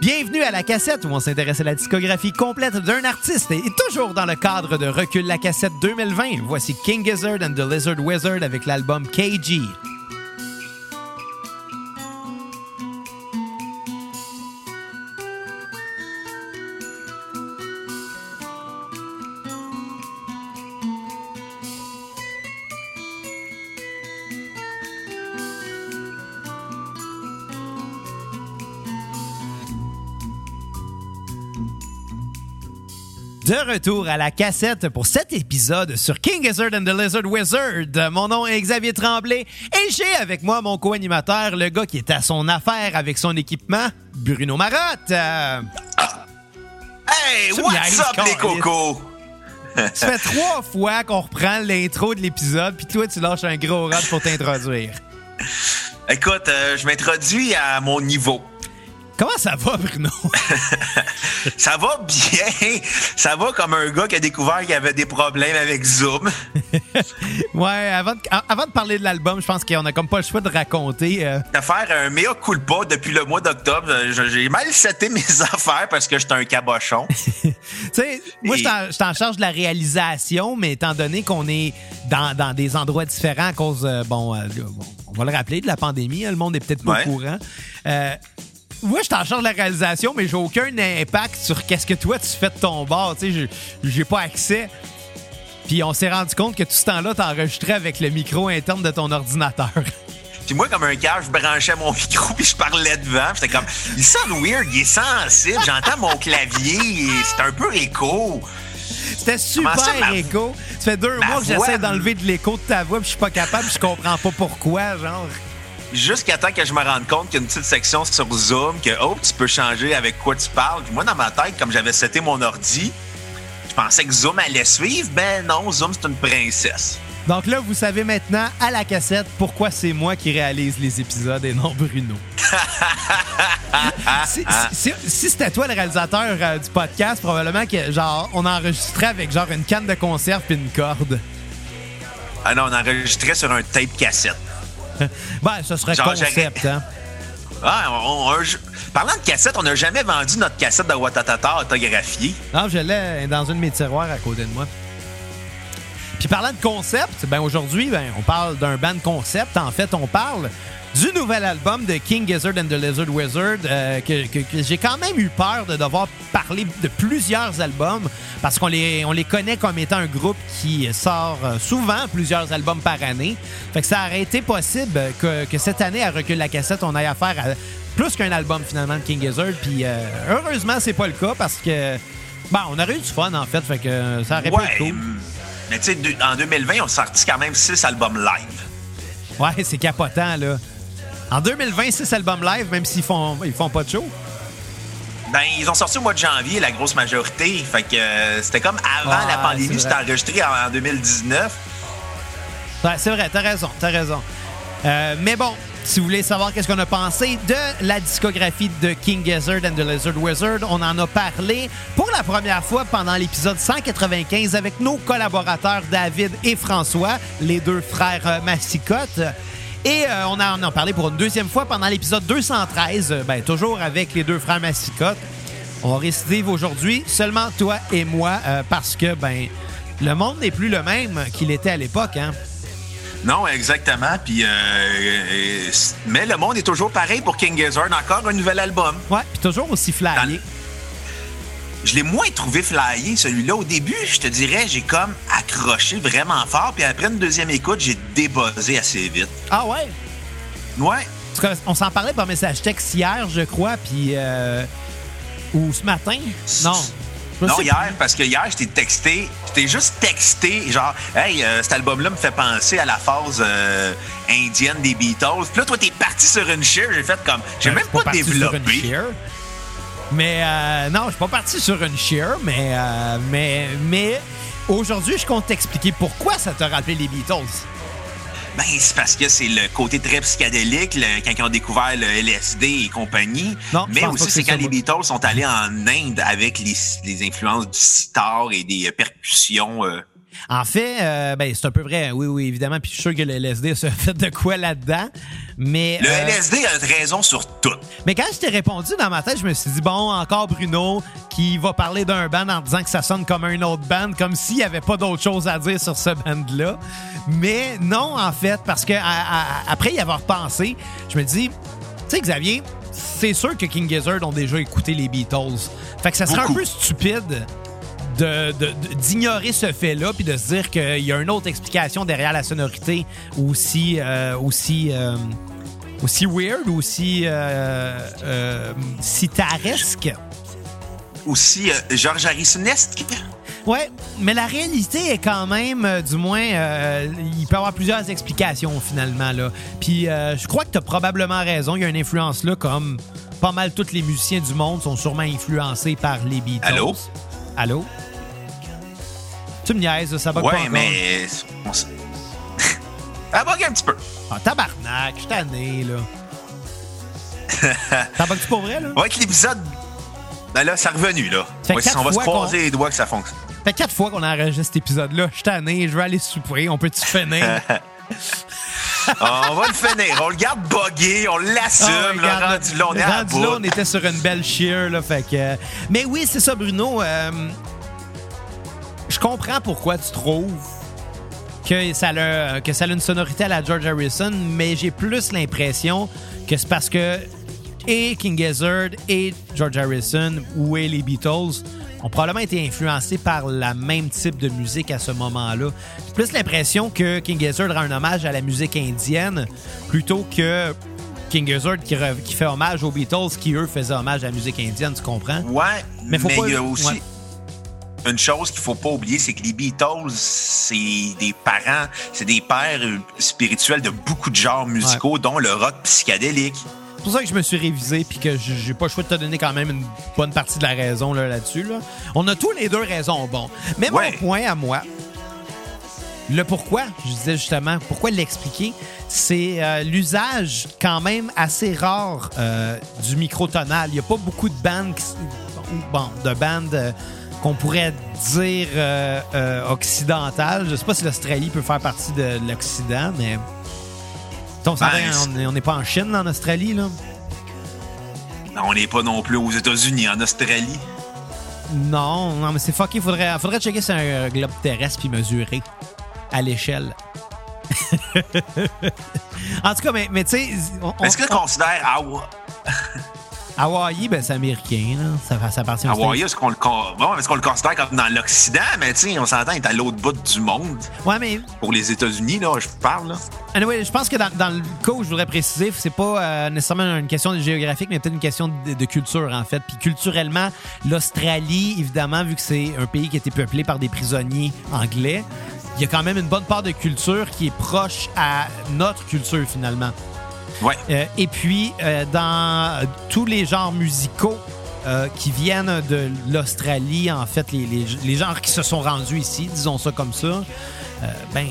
Bienvenue à la cassette où on s'intéresse à la discographie complète d'un artiste et toujours dans le cadre de Recul la cassette 2020. Voici King Gizzard and the Lizard Wizard avec l'album KG. Retour à la cassette pour cet épisode sur King Gizzard and the Lizard Wizard. Mon nom est Xavier Tremblay et j'ai avec moi mon co-animateur, le gars qui est à son affaire avec son équipement, Bruno Marotte. Euh, Hey, Ça what's up les cocos? Ça fait trois fois qu'on reprend l'intro de l'épisode, puis toi, tu lâches un gros rad pour t'introduire. Écoute, euh, je m'introduis à mon niveau. Comment ça va, Bruno? Ça va bien. Ça va comme un gars qui a découvert qu'il y avait des problèmes avec Zoom. ouais, avant de, a- avant de parler de l'album, je pense qu'on a comme pas le choix de raconter. euh, De faire un mea culpa depuis le mois d'octobre. Euh, J'ai mal seté mes affaires parce que j'étais un cabochon. Tu sais, moi, Et- je suis en- je suis en charge de la réalisation, mais étant donné qu'on est dans, dans des endroits différents à cause, euh, bon, euh, bon, on va le rappeler, de la pandémie, hein, le monde est peut-être pas Ouais. au courant. Moi, je suis en charge de la réalisation, mais j'ai aucun impact sur qu'est-ce que toi, tu fais de ton bord. Tu sais, j'ai- pas accès. Puis on s'est rendu compte que tout ce temps-là, t'enregistrais avec le micro interne de ton ordinateur. Puis moi, comme un cave, je branchais mon micro puis je parlais devant. J'étais comme, il sonne weird, il est sensible. J'entends mon clavier, c'est un peu écho. C'était super ça, ma- écho. Ça fait deux ma mois que j'essaie d'enlever de l'écho de ta voix, puis je suis pas capable, je comprends pas pourquoi, genre. Jusqu'à temps que je me rende compte qu'il y a une petite section sur Zoom que, oh, tu peux changer avec quoi tu parles. Puis moi, dans ma tête, comme j'avais seté mon ordi, je pensais que Zoom allait suivre. Ben non, Zoom, c'est une princesse. Donc là, vous savez maintenant à la cassette pourquoi c'est moi qui réalise les épisodes et non Bruno. si si- si- si c'était toi le réalisateur euh, du podcast, probablement que genre on enregistrait avec genre une canne de conserve puis une corde. Ah non, on enregistrait sur un tape cassette. Ben, ce serait Genre, concept, hein. Ah, on- Parlant de cassette, on n'a jamais vendu notre cassette de Watatata autographiée. Non, je l'ai dans une de mes tiroirs à côté de moi. Puis parlant de concept, ben aujourd'hui, ben, on parle d'un band concept. En fait, on parle du nouvel album de King Gizzard and the Lizard Wizard, euh, que, que- que j'ai quand même eu peur de devoir parler de plusieurs albums, parce qu'on les, on les connaît comme étant un groupe qui sort euh, souvent plusieurs albums par année. Fait que ça aurait été possible que, que cette année, à Recul la cassette, on aille affaire à plus qu'un album finalement de King Gizzard. Puis euh, heureusement, c'est pas le cas, parce que Bon, on aurait eu du fun, en fait, fait que euh, ça aurait pu Ouais. être cool. Mais tu sais, en 2020, on a sorti quand même six albums live. Ouais, c'est capotant, là. En 2020, six albums live, même s'ils font, ils font pas de show? Ben, ils ont sorti au mois de janvier, la grosse majorité. Fait que euh, c'était comme avant la pandémie, c'était enregistré en, en 2019. Ouais, c'est vrai, t'as raison, t'as raison. Euh, mais bon, si vous voulez savoir qu'est-ce qu'on a pensé de la discographie de King Gizzard and the Lizard Wizard, on en a parlé pour la première fois pendant l'épisode 195 avec nos collaborateurs David et François, les deux frères Massicotte. Et euh, on en a parlé pour une deuxième fois pendant l'épisode 213, euh, ben, toujours avec les deux frères Massicotte. On récidive aujourd'hui, seulement toi et moi, euh, parce que ben le monde n'est plus le même qu'il était à l'époque. Hein? Non, exactement. Puis, euh, euh, mais le monde est toujours pareil pour King Gizzard. Encore un nouvel album. Ouais, puis toujours aussi flyé. Je l'ai moins trouvé flyé, celui-là. Au début, je te dirais, j'ai comme accroché vraiment fort. Puis après une deuxième écoute, j'ai débuzzé assez vite. Ah ouais? Ouais. Parce On s'en parlait par message texte hier, je crois, puis... euh, ou ce matin? Non. Non, hier, parce que hier, je t'ai texté, je t'ai juste texté, genre, hey, euh, cet album-là me fait penser à la phase euh, indienne des Beatles. Puis là, toi, t'es parti sur une share, j'ai fait comme, j'ai même pas, développé. Mais euh, non, je suis pas parti sur une share, mais, euh, mais, mais aujourd'hui, je compte t'expliquer pourquoi ça t'a rappelé les Beatles. Ben, c'est parce que c'est le côté très psychédélique, le- quand ils ont découvert le LSD et compagnie. Non, Mais aussi, c'est quand les. Beatles sont allés en Inde avec les, les influences du sitar et des percussions euh, En fait, euh, ben, c'est un peu vrai, oui, oui, évidemment. Puis je suis sûr que le LSD se fait de quoi là-dedans. Mais, Le euh, LSD a raison sur tout. mais quand je t'ai répondu dans ma tête, je me suis dit, bon, encore Bruno qui va parler d'un band en disant que ça sonne comme un autre band, comme s'il n'y avait pas d'autre chose à dire sur ce band-là. Mais non, en fait, parce que à- à- après y avoir pensé, je me dis, tu sais, Xavier, c'est sûr que King Gizzard ont déjà écouté les Beatles. Fait que ça serait Beaucoup. un peu stupide de- de- de- d'ignorer ce fait-là puis de se dire qu'il y a une autre explication derrière la sonorité aussi euh, aussi euh, aussi weird aussi euh, euh, sitaresque. Aussi, euh, George Harrisonesque. ouais mais la réalité est quand même euh, du moins euh, il peut y avoir plusieurs explications finalement là. Puis euh, je crois que tu as probablement raison. Il y a une influence là comme pas mal tous les musiciens du monde sont sûrement influencés par les Beatles. Allô? allô? Tu me niaises ça bug pas Ouais, mais. on Elle bug un petit peu. Ah, tabarnak, je suis tanné, là. T'as pas que tu pour vrai, là? Va que l'épisode. Ben là, c'est revenu, là. Ça Ouais, quatre on va se croiser les doigts que ça fonctionne. Ça fait quatre fois qu'on a enregistré cet épisode-là. Je suis tanné, je vais aller souper. On peut-tu finir? on va le finir. On le garde buggé, on l'assume. Là, regarde, rendu là, on est à rendu là, bout. on était sur une belle cheer, là. Fait que. euh, Mais oui, c'est ça, Bruno. euh, Je comprends pourquoi tu trouves que ça, a, que ça a une sonorité à la George Harrison, mais j'ai plus l'impression que c'est parce que et King Gizzard et George Harrison ou et les Beatles ont probablement été influencés par la même type de musique à ce moment-là. J'ai plus l'impression que King Gizzard rend un hommage à la musique indienne plutôt que King Gizzard qui, re- qui fait hommage aux Beatles qui, eux, faisaient hommage à la musique indienne, tu comprends? Ouais, Mais mais, faut pas- il y a aussi ouais. Une chose qu'il faut pas oublier, c'est que les Beatles, c'est des parents, c'est des pères spirituels de beaucoup de genres musicaux, dont le rock psychédélique. C'est pour ça que je me suis révisé puis que j'ai pas le choix de te donner quand même une bonne partie de la raison là, là-dessus. Là. On a tous les deux raisons, bon. Mais Ouais. mon point à moi, le pourquoi, je disais justement, pourquoi l'expliquer, c'est euh, l'usage quand même assez rare euh, du microtonal. Il n'y a pas beaucoup de bandes, qui bon, de bandes euh, qu'on pourrait dire euh, euh, occidentales. Je sais pas si l'Australie peut faire partie de l'Occident, mais... Ben, on est- on n'est pas en Chine, en Australie, là? Non, On n'est pas non plus aux États-Unis, en Australie. Non, non, mais c'est fucké. Faudrait, faudrait checker sur un globe terrestre puis mesurer à l'échelle. en tout cas, mais, mais tu sais, Est-ce que on- considères Hawaii, Hawaï, ben c'est américain, là. Ça, ça appartient Hawaï, est-ce qu'on le, con- bon, est-ce qu'on le considère comme dans l'Occident? Mais on s'entend, il est à l'autre bout du monde. Ouais, mais Pour les États-Unis, là, je parle. Là. anyway, je pense que dans, dans le cas où je voudrais préciser, c'est pas euh, nécessairement une question de géographique, mais peut-être une question de, de culture, en fait. Puis culturellement, l'Australie, évidemment, vu que c'est un pays qui a été peuplé par des prisonniers anglais, il y a quand même une bonne part de culture qui est proche à notre culture, finalement. Ouais. Euh, et puis, euh, dans tous les genres musicaux euh, qui viennent de l'Australie, en fait, les, les, les genres qui se sont rendus ici, disons ça comme ça, ben,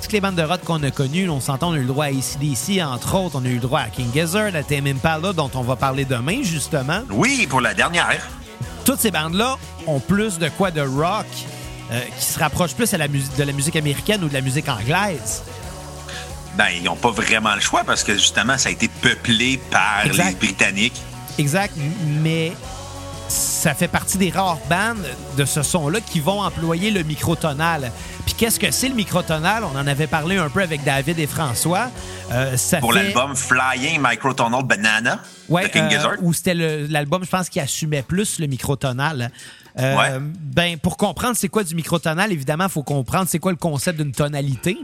toutes les bandes de rock qu'on a connues, on s'entend, on a eu le droit à ACDC, entre autres, on a eu le droit à King Gizzard, à Tame Impala, dont on va parler demain, justement. Oui, pour la dernière. Toutes ces bandes-là ont plus de quoi de rock qui se rapproche plus à la musique de la musique américaine ou de la musique anglaise. Ben, ils n'ont pas vraiment le choix parce que justement, ça a été peuplé par Exact. les Britanniques. Exact, mais ça fait partie des rares bandes de ce son-là qui vont employer le microtonal. Puis qu'est-ce que c'est le microtonal? On en avait parlé un peu avec David et François. Euh, ça Pour fait- l'album Flying Microtonal Banana Ouais, de King euh, où c'était l'album, je pense, qui assumait plus le microtonal. Euh, Ouais. Ben, pour comprendre c'est quoi du microtonal, évidemment, il faut comprendre c'est quoi le concept d'une tonalité.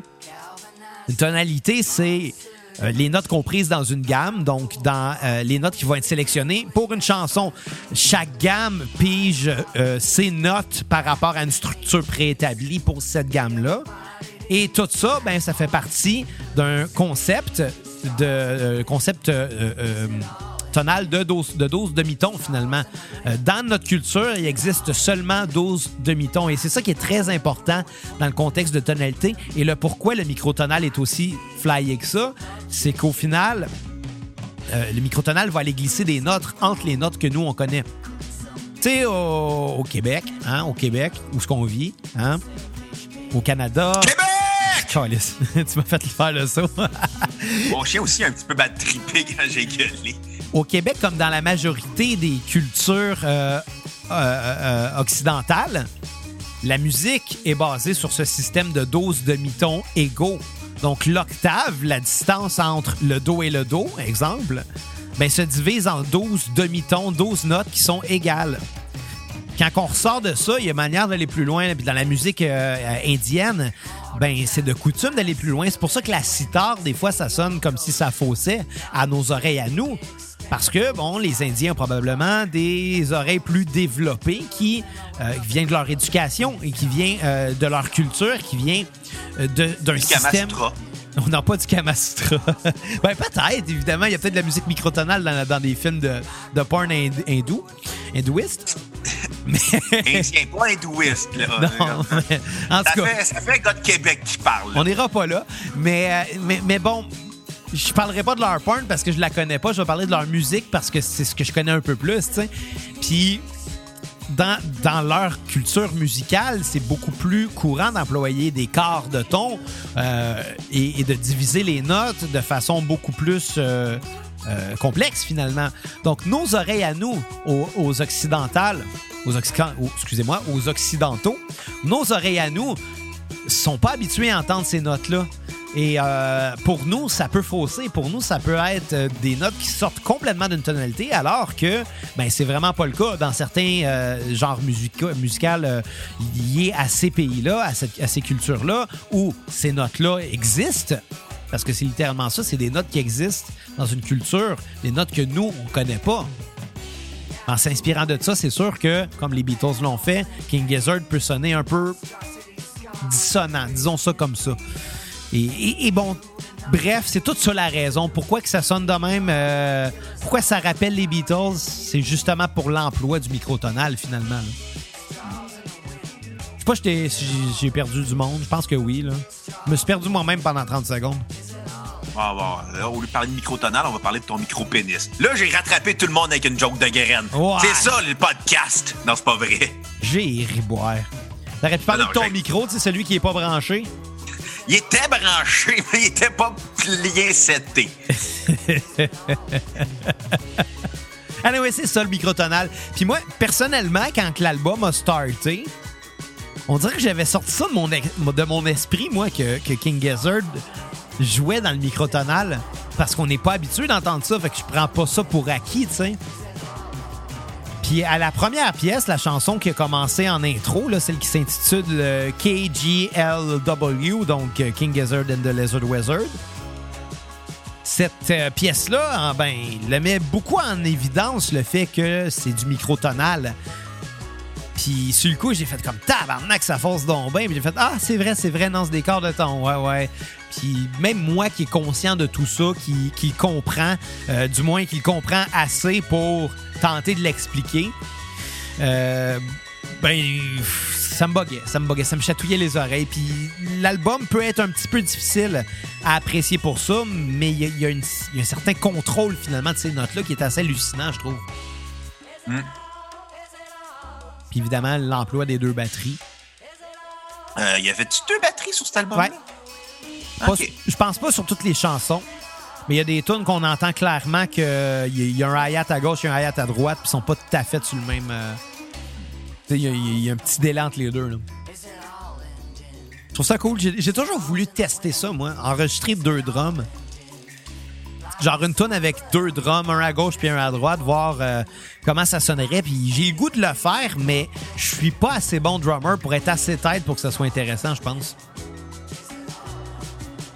Une tonalité, c'est euh, les notes comprises dans une gamme, donc dans euh, les notes qui vont être sélectionnées pour une chanson. Chaque gamme pige euh, ses notes par rapport à une structure préétablie pour cette gamme-là. Et tout ça, ben, ça fait partie d'un concept de concept euh, euh, tonal de 12, de 12 demi-tons finalement. Euh, dans notre culture, il existe seulement 12 demi-tons et c'est ça qui est très important dans le contexte de tonalité et le pourquoi le microtonal est aussi flyé que ça, c'est qu'au final, euh, le microtonal va aller glisser des notes entre les notes que nous on connaît. Tu sais, au, au Québec, hein, au Québec, où ce qu'on vit, hein, au Canada. Québec! Tu m'as fait faire le saut. Mon chien aussi a un petit peu bad trippé quand j'ai gueulé. Au Québec, comme dans la majorité des cultures euh, euh, euh, occidentales, la musique est basée sur ce système de 12 demi-tons égaux. Donc, l'octave, la distance entre le Do et le Do, exemple, ben, se divise en 12 demi-tons, 12 notes qui sont égales. Quand on ressort de ça, il y a manière d'aller plus loin. Dans la musique indienne, ben c'est de coutume d'aller plus loin. C'est pour ça que la sitar, des fois, ça sonne comme si ça faussait à nos oreilles à nous. Parce que, bon, les Indiens ont probablement des oreilles plus développées qui euh, viennent de leur éducation et qui viennent euh, de leur culture, qui vient euh, d'un système... On n'a pas du Kamasutra. ben, peut-être, évidemment. Il y a peut-être de la musique microtonale dans, dans des films de, de porn hind- hindou, hindouiste. Mais... Indien, pas hindouiste, là. non, mais en Ça tout cas, fait, ça fait un gars de Québec qui parle. là. on n'ira pas là. Mais, euh, mais, mais bon, je parlerai pas de leur porn parce que je la connais pas. Je vais parler de leur musique parce que c'est ce que je connais un peu plus. Puis dans, dans leur culture musicale, c'est beaucoup plus courant d'employer des quarts de ton euh, et, de diviser les notes de façon beaucoup plus euh, euh, complexe finalement. Donc nos oreilles à nous, aux, occidentales, aux excusez-moi, aux occidentaux, nos oreilles à nous sont pas habitués à entendre ces notes-là. Et euh, pour nous, ça peut fausser. Pour nous, ça peut être euh, des notes qui sortent complètement d'une tonalité, alors que ben c'est vraiment pas le cas dans certains euh, genres musica- musicaux liés à ces pays-là, à, à ces cultures-là, où ces notes-là existent. Parce que c'est littéralement ça, c'est des notes qui existent dans une culture, des notes que nous, on connaît pas. En s'inspirant de ça, c'est sûr que, comme les Beatles l'ont fait, King Gizzard peut sonner un peu dissonant, disons ça comme ça. Et, et- et bon, bref, c'est toute ça la raison. Pourquoi que ça sonne de même, euh, pourquoi ça rappelle les Beatles, c'est justement pour l'emploi du microtonal finalement. là. Je sais pas si j'ai- perdu du monde, je pense que oui. Là. Je me suis perdu moi-même pendant 30 secondes. Ah, bon, là, au lieu de parler de microtonal, on va parler de ton micro-pénis. Là, j'ai rattrapé tout le monde avec une joke de graine. Ouais. C'est ça, le podcast. Non, c'est pas vrai. J'ai ri boire. T'aurais pu parler Non, de ton micro, tu sais, celui qui est pas branché. Il était branché, mais il était pas bien seté. Anyway, c'est ça le microtonal. Puis moi, personnellement, quand l'album a starté, on dirait que j'avais sorti ça de mon, de mon esprit, moi, que, que King Gizzard jouait dans le microtonal. Parce qu'on n'est pas habitué d'entendre ça, fait que je prends pas ça pour acquis, tu sais. Puis à la première pièce, la chanson qui a commencé en intro, celle qui s'intitule euh, KGLW, donc euh, King Gizzard and the Lizard Wizard. Cette euh, pièce-là, en- ben, elle met beaucoup en évidence le fait que c'est du microtonal. Puis sur le coup, j'ai fait comme tabarnak, ça force donc bien. Puis j'ai fait Ah, c'est vrai, c'est vrai, non, c'est des corps de ton. Ouais, ouais. Puis même moi qui est conscient de tout ça, qui, qui comprend, euh, du moins qui comprend assez pour tenter de l'expliquer, euh, ben, ça me buguait, ça me ça me chatouillait les oreilles. Puis l'album peut être un petit peu difficile à apprécier pour ça, mais il y, a- un certain contrôle finalement de ces notes-là qui est assez hallucinant, je trouve. Mm. Puis évidemment, l'emploi des deux batteries. Euh, il y avait-tu deux batteries sur cet album-là? Ouais. Je pense pas sur toutes les chansons, mais il y a des tunes qu'on entend clairement qu'il y, a- il y a un hi-hat à gauche et un hi-hat à droite, puis ils sont pas tout à fait sur le même. euh, Il y, a- il y a un petit délai entre les deux. là. Je trouve ça cool. J'ai toujours voulu tester ça, moi. Enregistrer deux drums. Genre une tune avec deux drums, un à gauche puis un à droite, voir euh, comment ça sonnerait. Puis j'ai le goût de le faire, mais je suis pas assez bon drummer pour être assez tête pour que ça soit intéressant, je pense.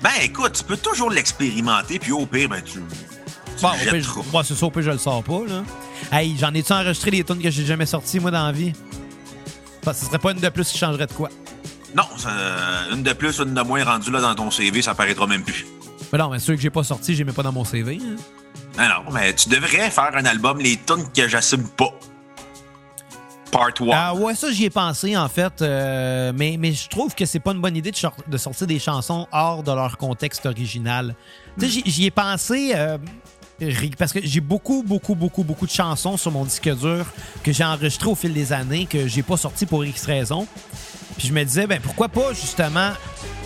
Ben, écoute, tu peux toujours l'expérimenter, puis au pire, ben, tu. tu Bon, le au pire, je- moi, c'est ça, au pire, je le sors pas, là. Hey, j'en ai-tu enregistré des tunes que j'ai jamais sorties, moi, dans la vie? Ça, ce serait pas une de plus qui changerait de quoi. Non, une de plus, une de moins rendue là dans ton CV, ça paraîtra même plus. Mais non, mais ceux que j'ai pas sortis, mets pas dans mon CV. hein. Non, non, mais tu devrais faire un album, les tunes que j'assume pas. Part 1. Ah ouais, ça, j'y ai pensé, en fait. euh, mais, mais je trouve que c'est pas une bonne idée de, sortir des chansons hors de leur contexte original. Tu sais, j'y- ai pensé... euh, parce que j'ai beaucoup, beaucoup, beaucoup, beaucoup de chansons sur mon disque dur que j'ai enregistrées au fil des années, que j'ai pas sorti pour X raisons. Puis je me disais, ben pourquoi pas justement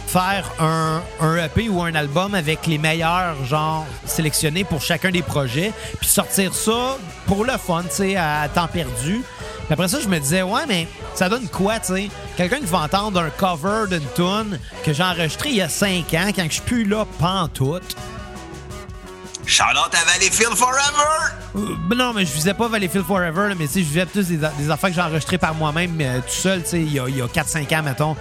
faire un, un EP ou un album avec les meilleurs genre sélectionnés pour chacun des projets, puis sortir ça pour le fun, tu sais, à temps perdu. Puis après ça, je me disais, ouais, mais ça donne quoi, tu sais? Quelqu'un qui va entendre un cover d'une tune que j'ai enregistré il y a 5 ans, quand je suis plus là, pantoute. Out à Valleyfield Forever! Euh, ben non, mais je visais pas Valleyfield Forever, là, mais tu sais, je visais plus des, des affaires que j'ai enregistrées par moi-même, mais tout seul, tu sais, il y a, y a 4-5 ans, mettons,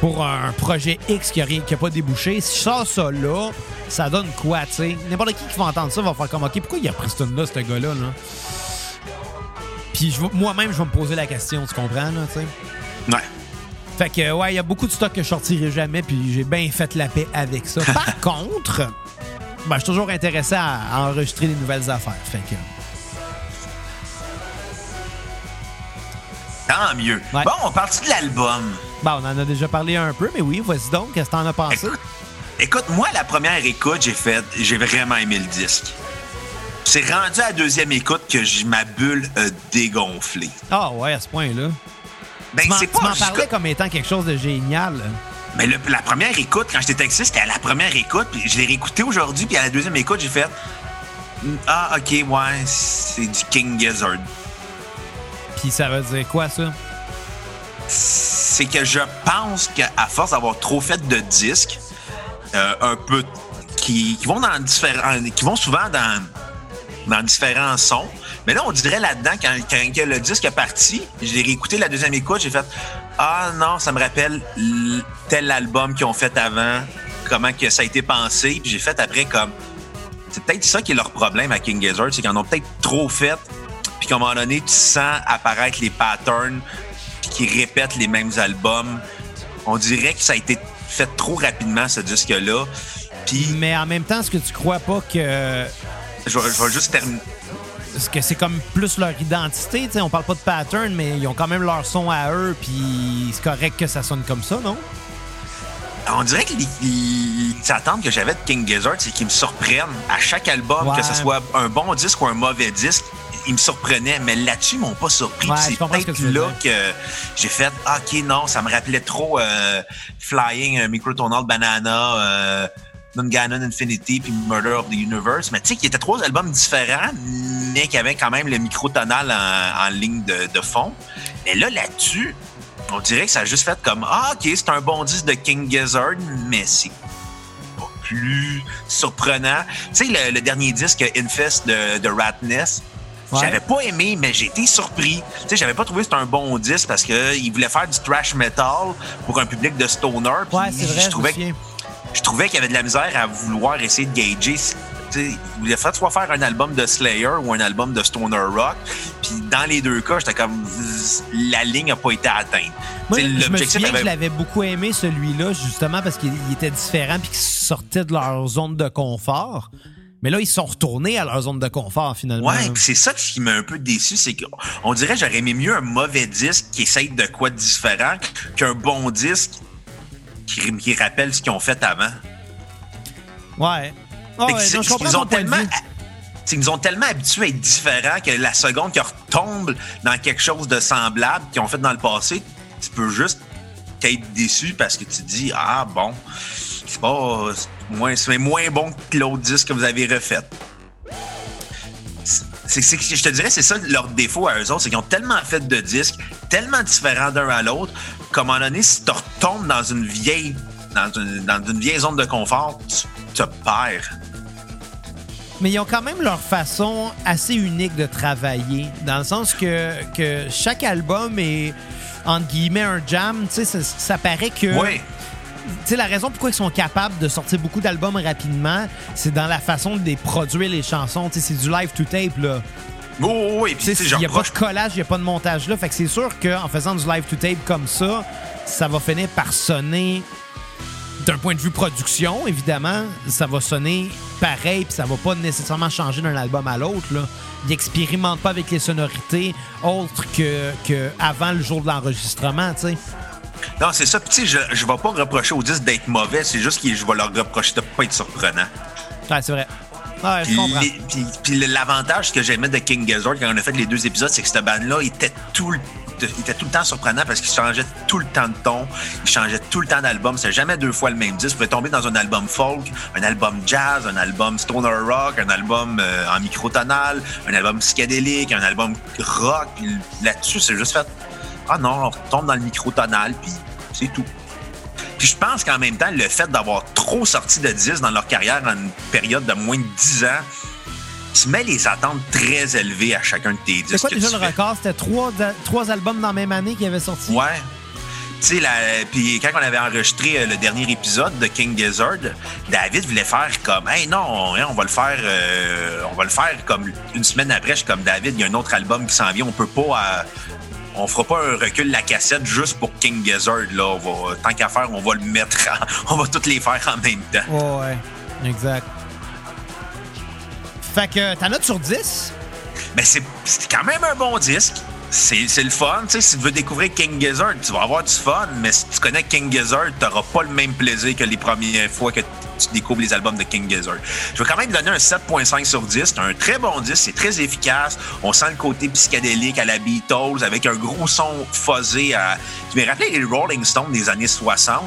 pour un projet X qui a, rien- qui a pas débouché. Si je sors ça là, ça donne quoi, tu sais? N'importe qui qui va entendre ça va faire comme, OK, pourquoi il a pris ce tune-là, ce gars-là, là? Puis moi-même, je vais me poser la question, tu comprends, là, tu sais? Ouais. Fait que, ouais, il y a beaucoup de stocks que je sortirai jamais, puis j'ai bien fait la paix avec ça. Par contre, ben, je suis toujours intéressé à, à enregistrer des nouvelles affaires. Fait que, Tant mieux. Ouais. Bon, on partit de l'album. ben, on en a déjà parlé un peu, mais oui, vas-y donc, qu'est-ce que t'en as pensé? Écoute, écoute, moi, la première écoute, j'ai fait, j'ai vraiment aimé le disque. C'est rendu à la deuxième écoute que ma bulle a dégonflé. Ah ouais, à ce point-là. Ben, tu m'en parlais comme étant quelque chose de génial. Mais le- la première écoute, quand j'étais texté, c'était à la première écoute. Puis je l'ai réécouté aujourd'hui, puis à la deuxième écoute, j'ai fait Ah, ok, ouais, c'est du King Gizzard. Puis ça veut dire quoi, ça? C'est que je pense qu'à force d'avoir trop fait de disques, euh, un peu qui, qui vont dans différents, qui vont souvent dans, dans différents sons. Mais là, on dirait là-dedans, quand, quand le disque est parti, je l'ai réécouté la deuxième écoute, j'ai fait Ah non, ça me rappelle tel album qu'ils ont fait avant, comment que ça a été pensé. Puis j'ai fait après comme. C'est peut-être ça qui est leur problème à King Gizzard, c'est qu'ils en ont peut-être trop fait. Puis qu'à un moment donné, tu sens apparaître les patterns puis qui répètent les mêmes albums. On dirait que ça a été fait trop rapidement, ce disque-là. Puis, Mais en même temps, est-ce que tu crois pas que, je vais, je vais juste terminer. Est-ce que c'est comme plus leur identité? T'sais, on parle pas de pattern, mais ils ont quand même leur son à eux, puis c'est correct que ça sonne comme ça, non? On dirait que les, les- les attentes que j'avais de King Gizzard, c'est qu'ils me surprennent à chaque album, Ouais. que ce soit un bon disque ou un mauvais disque. Ils me surprenaient, mais là-dessus, ils m'ont pas surpris. Ouais, c'est ce peut-être là que j'ai fait Ah, OK, non, ça me rappelait trop euh, Flying, euh, Microtonal Banana, euh, Ganon Infinity, puis Murder of the Universe. Mais tu sais, qui étaient trois albums différents, mais qui avaient quand même le microtonal en, en ligne de, de fond. Mais là, là-dessus, on dirait que ça a juste fait comme Ah, OK, c'est un bon disque de King Gizzard, mais c'est pas plus surprenant. Tu sais, le, le dernier disque Infest de, de Ratness, Ouais. j'avais pas aimé, mais j'ai été surpris. Tu sais, j'avais pas trouvé que c'était un bon disque parce qu'il voulait faire du thrash metal pour un public de stoner. puis Ouais, c'est vrai, je trouvais. Je trouvais qu'il y avait de la misère à vouloir essayer de gager. Il voulait faire soit faire un album de Slayer ou un album de stoner rock. Puis dans les deux cas, j'étais comme la ligne a pas été atteinte. Moi, je me souviens que avait- je l'avais beaucoup aimé, celui-là, justement parce qu'il il était différent puis qu'ils sortaient de leur zone de confort. Mais là, ils sont retournés à leur zone de confort, finalement. Ouais, c'est ça qui m'a un peu déçu, c'est qu'on dirait que j'aurais aimé mieux un mauvais disque qui essaye de quoi de différent qu'un bon disque qui, qui rappelle ce qu'ils ont fait avant. Ouais. Que ouais, non, je ils ont tellement, qu'ils nous ont tellement habitués à être différents que la seconde qu'ils retombent dans quelque chose de semblable qu'ils ont fait dans le passé, tu peux juste être déçu parce que tu dis ah bon, c'est pas moins c'est moins bon que l'autre disque que vous avez refait. C'est, c'est- je te dirais, c'est ça leur défaut à eux autres, c'est qu'ils ont tellement fait de disques, tellement différents d'un à l'autre, qu'à un moment donné, si tu retombes dans une vieille, dans une, dans une vieille zone de confort, tu te perds. Mais ils ont quand même leur façon assez unique de travailler, dans le sens que, que chaque album est, entre guillemets, un jam. Tu sais, ça, ça paraît que... Oui. Tu sais, la raison pourquoi ils sont capables de sortir beaucoup d'albums rapidement, c'est dans la façon de les produire, les chansons. Tu sais, c'est du live to tape, là. Oui, oui, oui. Puis, il n'y a pas de collage, il n'y a pas de montage là. Fait que c'est sûr qu'en faisant du live to tape comme ça, ça va finir par sonner d'un point de vue production, évidemment, ça va sonner pareil, puis ça va pas nécessairement changer d'un album à l'autre. là. Ils n'expérimentent pas avec les sonorités autres que, que avant le jour de l'enregistrement, tu sais. Non, c'est ça. Puis, je, je vais pas reprocher au disque d'être mauvais, c'est juste que je vais leur reprocher de pas être surprenant. Ouais, c'est vrai. Ouais, je Puis, l'avantage que j'aimais de King Gizzard quand on a fait les deux épisodes, c'est que cette bande-là était tout le il était tout le temps surprenant parce qu'il changeait tout le temps de ton, il changeait tout le temps d'album. C'était jamais deux fois le même disque. Vous pouvez tomber dans un album folk, un album jazz, un album stoner rock, un album euh, en microtonal, un album psychédélique, un album rock. Là-dessus, c'est juste fait. Ah non, on retombe dans le microtonal, puis c'est tout. Puis je pense qu'en même temps, le fait d'avoir trop sorti de disques dans leur carrière en une période de moins de 10 ans, tu mets les attentes très élevées à chacun de tes disques. C'est quoi déjà le record? C'était trois, trois albums dans la même année qui avaient sorti? Ouais. Tu sais, puis quand on avait enregistré euh, le dernier épisode de King Gizzard, David voulait faire comme, hey non, hein, on va le faire, euh, on va le faire comme une semaine après. Je suis comme David, il y a un autre album qui s'en vient, on peut pas, euh, on fera pas un recul de la cassette juste pour King Gizzard là. tant qu'à faire, on va le mettre, on va toutes les faire en même temps. ouais, exact. Fait que ta note sur 10? Mais c'est quand même un bon disque. C'est le fun. Tu sais, si tu veux découvrir King Gizzard, tu vas avoir du fun, mais si tu connais King Gizzard, tu n'auras pas le même plaisir que les premières fois que tu découvres les albums de King Gizzard. Je vais quand même donner un 7.5 sur 10. C'est un très bon disque, c'est très efficace. On sent le côté psychédélique à la Beatles avec un gros son fuzzé à... qui me les Rolling Stones des années 60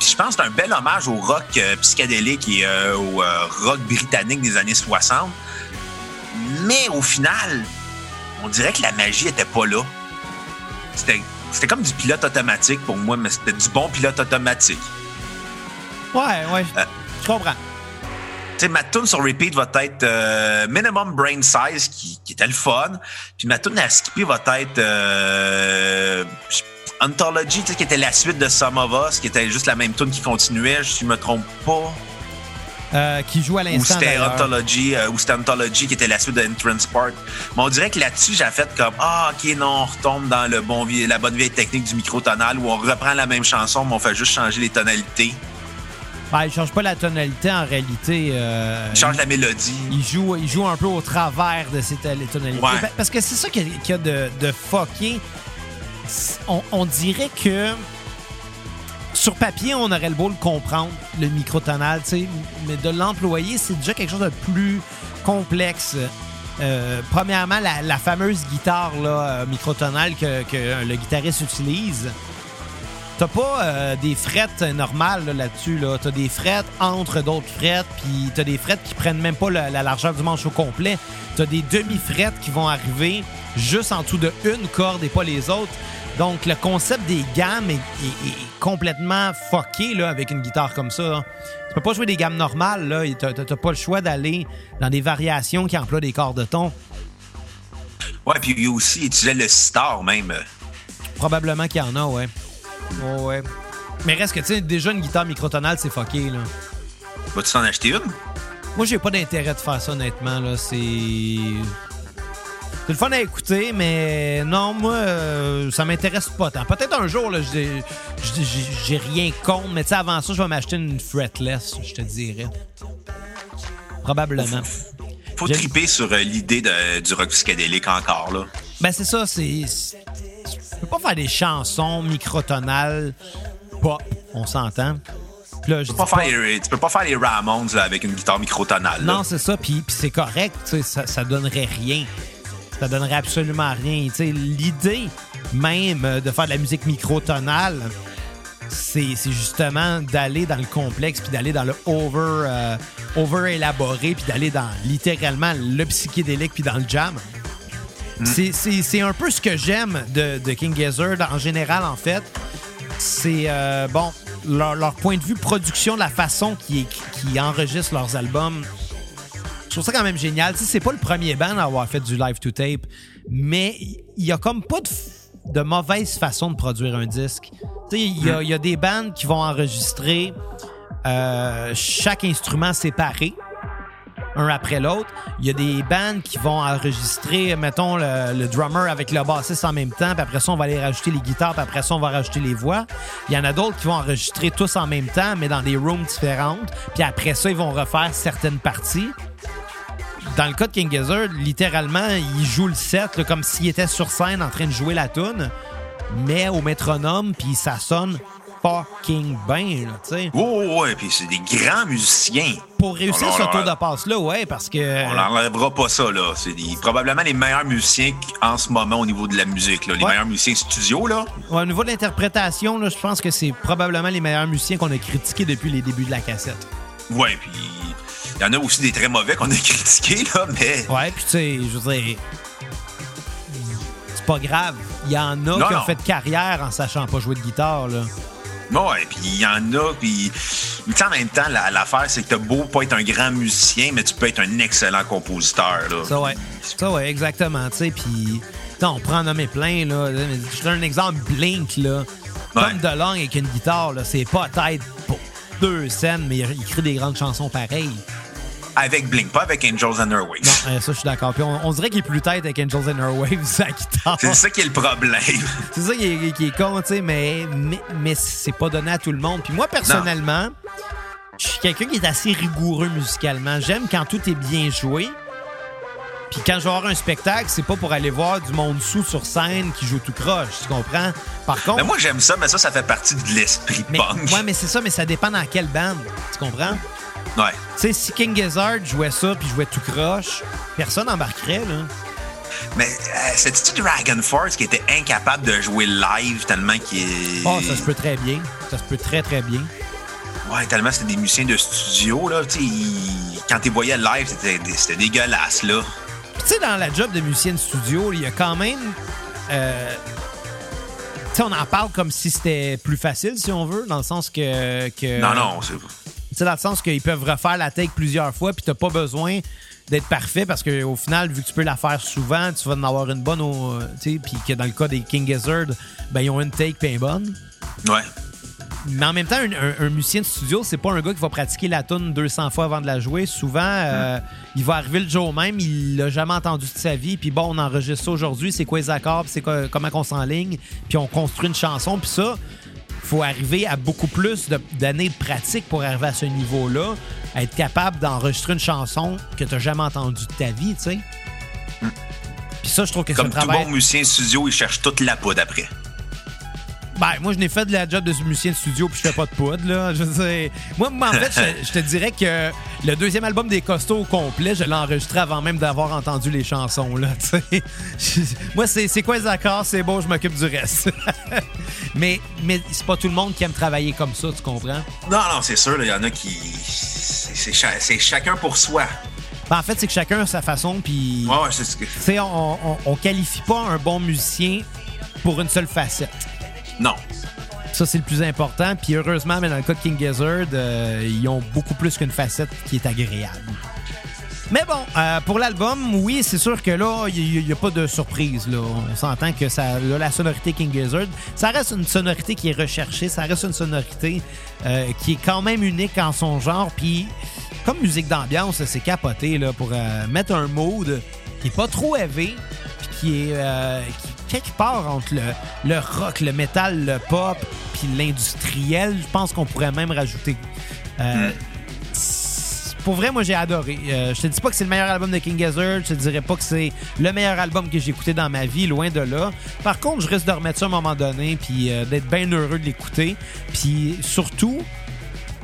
je pense que c'est un bel hommage au rock euh, psychédélique et euh, au euh, rock britannique des années 60. Mais au final, on dirait que la magie était pas là. C'était comme du pilote automatique pour moi, mais c'était du bon pilote automatique. Ouais, ouais, je comprends. Tu sais, ma tune sur repeat va être Minimum Brain Size, qui, était le fun. Puis ma tune à skipper va être Anthology, qui était la suite de Some of Us, qui était juste la même tune qui continuait, je me trompe pas. Euh, qui joue à l'instant. Ou c'était Anthology, euh, ou c'était Anthology qui était la suite de Entrance Park. Mais on dirait que là-dessus, j'ai fait comme Ah, ok, non, on retombe dans le bon la bonne vieille technique du microtonal où on reprend la même chanson, mais on fait juste changer les tonalités. Ben, il change pas la tonalité en réalité. Euh, il change la mélodie. Il joue, il joue un peu au travers de ces tonalités. Parce que c'est ça qu'il y, a de, de fucké on, dirait que sur papier, on aurait le beau le comprendre, le microtonal, mais de l'employer, c'est déjà quelque chose de plus complexe. Euh, premièrement, la, fameuse guitare là, euh, microtonale que, le guitariste utilise. T'as pas euh, des frettes normales là-dessus. Là T'as des frettes entre d'autres frettes, puis t'as des frettes qui prennent même pas la, la largeur du manche au complet. T'as des demi-frettes qui vont arriver juste en dessous de une corde et pas les autres. Donc, le concept des gammes est, complètement fucké là, avec une guitare comme ça. Tu peux pas jouer des gammes normales. Là. T'as, pas le choix d'aller dans des variations qui emploient des cordes de ton. Ouais, puis il aussi utilisait le sitar même. Probablement qu'il y en a, ouais. ouais. Mais reste que, tu sais, déjà une guitare microtonale, c'est fucké, là. Vas-tu t'en acheter une? Moi, j'ai pas d'intérêt de faire ça, honnêtement, là. C'est. C'est le fun à écouter, mais non, moi, euh, ça m'intéresse pas tant. Peut-être un jour, là, j'ai rien contre, mais avant ça, je vais m'acheter une fretless, je te dirais. Probablement. Faut, triper sur euh, l'idée du rock psychédélique encore, là. Ben, c'est ça, c'est. Tu peux pas faire des chansons microtonales pop, on s'entend. tu, peux pas tu peux pas faire les Ramones avec une guitare microtonale. Non, c'est ça, puis c'est correct, ça, ça donnerait rien ça donnerait absolument rien. L'idée même de faire de la musique microtonale, c'est justement d'aller dans le complexe, puis d'aller dans le over, euh, over élaboré, puis d'aller dans littéralement le psychédélique, puis dans le jam. Mm. C'est un peu ce que j'aime de, King Gizzard en général, en fait. C'est, euh, bon, leur, point de vue production, la façon qu'ils qui enregistrent leurs albums, trouve ça quand même génial. c'est pas le premier band à avoir fait du live to tape, mais il y a comme pas de, mauvaise façon de produire un disque. Il y, a des bands qui vont enregistrer euh, chaque instrument séparé un après l'autre. Il y a des bands qui vont enregistrer, mettons, le, drummer avec le bassiste en même temps, puis après ça, on va aller rajouter les guitares, puis après ça, on va rajouter les voix. Il y en a d'autres qui vont enregistrer tous en même temps, mais dans des rooms différentes, puis après ça, ils vont refaire certaines parties dans le cas de King Gizzard, littéralement, il joue le set comme s'il était sur scène en train de jouer la tune, mais au métronome, puis ça sonne fucking bien, tu sais. Ouais, ouais, ouais, puis c'est des grands musiciens. Pour réussir ce tour de passe-là, ouais, parce que. On n'enlèvera pas ça, là. C'est probablement les meilleurs musiciens en ce moment au niveau de la musique, là. Les Ouais. meilleurs musiciens studio, là. Ouais, au niveau de l'interprétation, là, je pense que c'est probablement les meilleurs musiciens qu'on a critiqués depuis les débuts de la cassette. Ouais, puis il y en a aussi des très mauvais qu'on a critiqués, là, mais. Ouais, puis tu sais, je veux dire. C'est pas grave. Il y en a Non, qui ont non. fait carrière en sachant pas jouer de guitare, là. Ouais, puis il y en a, puis. Mais en même temps, la- l'affaire, c'est que t'as beau pas être un grand musicien, mais tu peux être un excellent compositeur, là. Ça, ouais. Ça, ouais, exactement, tu sais, puis... On prend en nommer plein, là. Je te donne un exemple, Blink, là. Ouais. Tom DeLonge avec une guitare, là, c'est pas tête pour deux scènes, mais il écrit des grandes chansons pareilles. Avec Blink, pas avec Angels and Airwaves. Non, euh, ça, je suis d'accord. Puis on, on dirait qu'il est plus tête avec Angels and Airwaves, sa guitare. C'est ça qui est le problème. C'est ça qui est, qui est con, tu sais, mais, mais, mais c'est pas donné à tout le monde. Puis moi, personnellement, je suis quelqu'un qui est assez rigoureux musicalement. J'aime quand tout est bien joué. Puis quand je vais voir un spectacle, c'est pas pour aller voir du monde sous sur scène qui joue tout croche, tu comprends? Par contre... Mais moi, j'aime ça, mais ça, ça fait partie de l'esprit mais, punk. ouais, mais c'est ça, mais ça dépend dans quelle bande, tu comprends? Ouais. Tu sais, si King Gizzard jouait ça puis jouait tout croche, personne embarquerait, là. Mais euh, c'est-tu Dragon Force qui était incapable de jouer live tellement qu'il. Oh, ça se peut très bien. Ça se peut très, très bien. Ouais, tellement c'était des musiciens de studio, là. Tu sais, ils- quand tu voyais live, c'était dégueulasse, là. Tu sais, dans la job de musicien de studio, il y a quand même. euh, tu sais, on en parle comme si c'était plus facile, si on veut, dans le sens que. que Non, non, c'est. Tu sais, dans le sens qu'ils peuvent refaire la take plusieurs fois, puis t'as pas besoin d'être parfait parce qu'au final, vu que tu peux la faire souvent, tu vas en avoir une bonne. au- Tu sais, puis que dans le cas des King Gizzard, ben, ils ont une take puis une bonne. Ouais. Mais en même temps, un, un- un musicien de studio, c'est pas un gars qui va pratiquer la tune 200 fois avant de la jouer. Souvent, euh, il va arriver le jour même, il l'a jamais entendu de sa vie. Puis bon, on enregistre ça aujourd'hui, c'est quoi les accords, c'est quoi, comment qu'on s'enligne, puis on construit une chanson. Puis ça, faut arriver à beaucoup plus d'années de pratique pour arriver à ce niveau-là, être capable d'enregistrer une chanson que tu jamais entendue de ta vie, tu sais. Puis ça, je trouve que c'est un Comme tout travail... bon musicien studio, il cherche toute la poudre après. Ben, moi, je n'ai fait de la job de musicien de studio puis je fais pas de poudre, là. Je veux dire, moi, en fait, je, je te dirais que le deuxième album des Costauds au complet, je l'ai enregistré avant même d'avoir entendu les chansons, là, tu sais. Je- Moi, c'est quoi les accords, c'est beau, je m'occupe du reste. mais mais c'est pas tout le monde qui aime travailler comme ça, tu comprends? Non, non, c'est sûr, il y en a qui. C'est cha- chacun pour soi. Ben, en fait, c'est que chacun a sa façon, puis... Ouais, ouais, c'est ce que. Tu sais, on, on, on qualifie pas un bon musicien pour une seule facette. Non. Ça, c'est le plus important. Puis heureusement, mais dans le cas de King Gizzard, euh, ils ont beaucoup plus qu'une facette qui est agréable. Mais bon, euh, pour l'album, oui, c'est sûr que là, il n'y a, pas de surprise. Là. On s'entend que ça, la sonorité King Gizzard, ça reste une sonorité qui est recherchée, ça reste une sonorité euh, qui est quand même unique en son genre. Puis, comme musique d'ambiance, c'est capoté là, pour mettre un mood qui est pas trop élevé, puis qui est quelque part entre le, le rock, le metal, le pop, puis l'industriel. Je pense qu'on pourrait même rajouter. Euh, pour vrai, moi, j'ai adoré. Euh, je te dis pas que c'est le meilleur album de King Gizzard. Je te dirais pas que c'est le meilleur album que j'ai écouté dans ma vie, loin de là. Par contre, je risque de remettre ça à un moment donné, puis euh, d'être bien heureux de l'écouter. Puis surtout,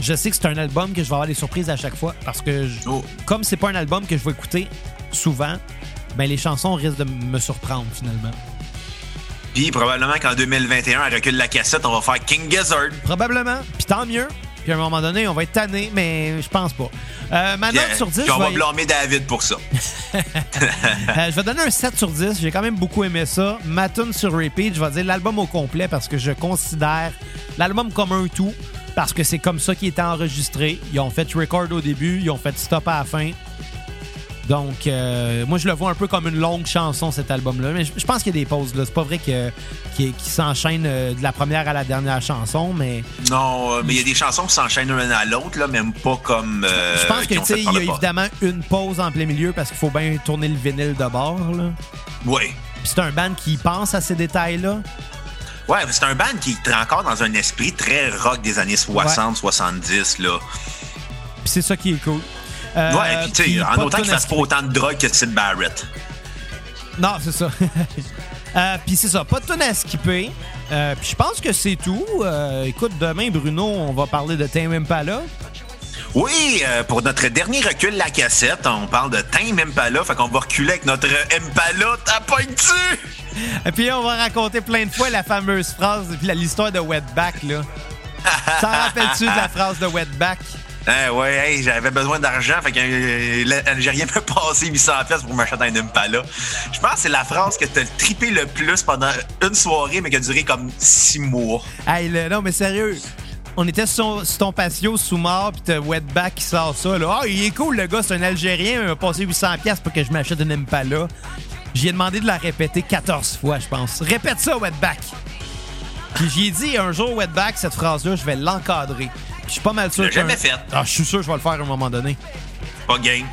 je sais que c'est un album que je vais avoir des surprises à chaque fois, parce que je- Oh. comme c'est pas un album que je vais écouter souvent, ben les chansons risquent de me surprendre finalement. Puis probablement qu'en 2021, à recul de la cassette, on va faire King Gizzard. Probablement. Puis tant mieux. Puis à un moment donné, on va être tanné, mais je pense pas. Euh, ma note Puis, sur 10, puis on je va vais- blâmer David pour ça. Euh, je vais donner un 7 sur 10. J'ai quand même beaucoup aimé ça. Ma tune sur repeat, je vais dire l'album au complet parce que je considère l'album comme un tout. Parce que c'est comme ça qu'il était enregistré. Ils ont fait record au début, ils ont fait stop à la fin. Donc, euh, moi, je le vois un peu comme une longue chanson, cet album-là. Mais je, je pense qu'il y a des pauses. là. C'est pas vrai que- qu'il qu'il s'enchaîne euh, de la première à la dernière chanson, mais Non, euh, mais il y a des chansons qui s'enchaînent l'une à l'autre, là, même pas comme. euh, je pense que tu sais, il y a évidemment une pause en plein milieu parce qu'il faut bien tourner le vinyle de bord. Là. Oui. Puis c'est un band qui pense à ces détails-là. Ouais, c'est un band qui est encore dans un esprit très rock des années 60-70, là. Puis c'est ça qui est cool. Euh, Ouais, puis tu sais, en autant qu'il fasse pas autant de drogue que Sid Barrett. Non, c'est ça. Euh, puis c'est ça, pas de tune à skipper. Euh, puis je pense que c'est tout. Euh, écoute, demain, Bruno, on va parler de Tame Impala. Oui, euh, pour notre dernier recul, la cassette, on parle de Tame Impala. Fait qu'on va reculer avec notre Impala, t'as pas dessus! Et puis on va raconter plein de fois la fameuse phrase, puis l'histoire de Wetback, là. T'en rappelles-tu de la phrase de Wetback? Ah ouais, hey, j'avais besoin d'argent, fait que l'Algérien m'a passé 800 pièces pour m'acheter un Impala. Je pense que c'est la phrase que t'as trippé le plus pendant une soirée, mais qui a duré comme six mois. Hey, non, mais sérieux, on était sur, ton patio sous mort, pis t'as Wetback qui sort ça. Là. oh, il est cool, le gars, c'est un Algérien, il m'a passé 800$ pour que je m'achète un Impala. J'ai demandé de la répéter 14 fois, je pense. Répète ça, Wetback. Puis j'ai dit un jour, Wetback, cette phrase-là, je vais l'encadrer. Je suis pas mal sûr. que. jamais fait. Ah, je suis sûr que je vais le faire à un moment donné. Pas game.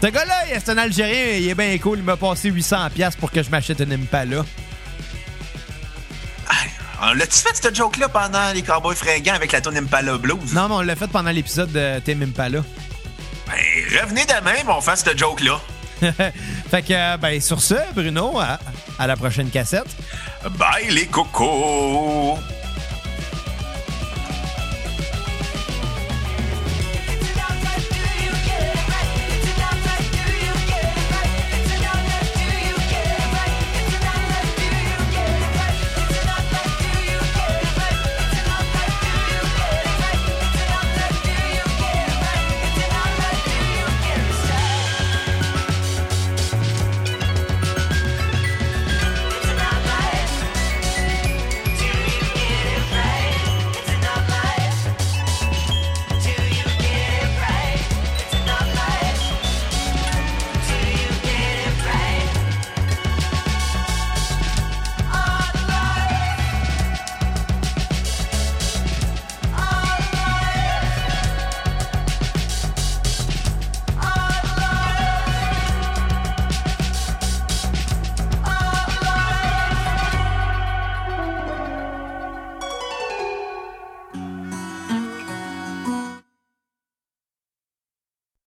Ce gars-là, c'est un Algérien, il est bien cool. Il m'a passé 800$ pour que je m'achète un Impala. On l'a-tu fait, cette joke-là, pendant les Cowboys fringants avec la tune Impala Blues? Non, mais on l'a fait pendant l'épisode de Tim Impala. Ben, revenez demain, on fait cette joke-là. fait que, ben, sur ce, Bruno, à, à la prochaine cassette. Bye, les cocos!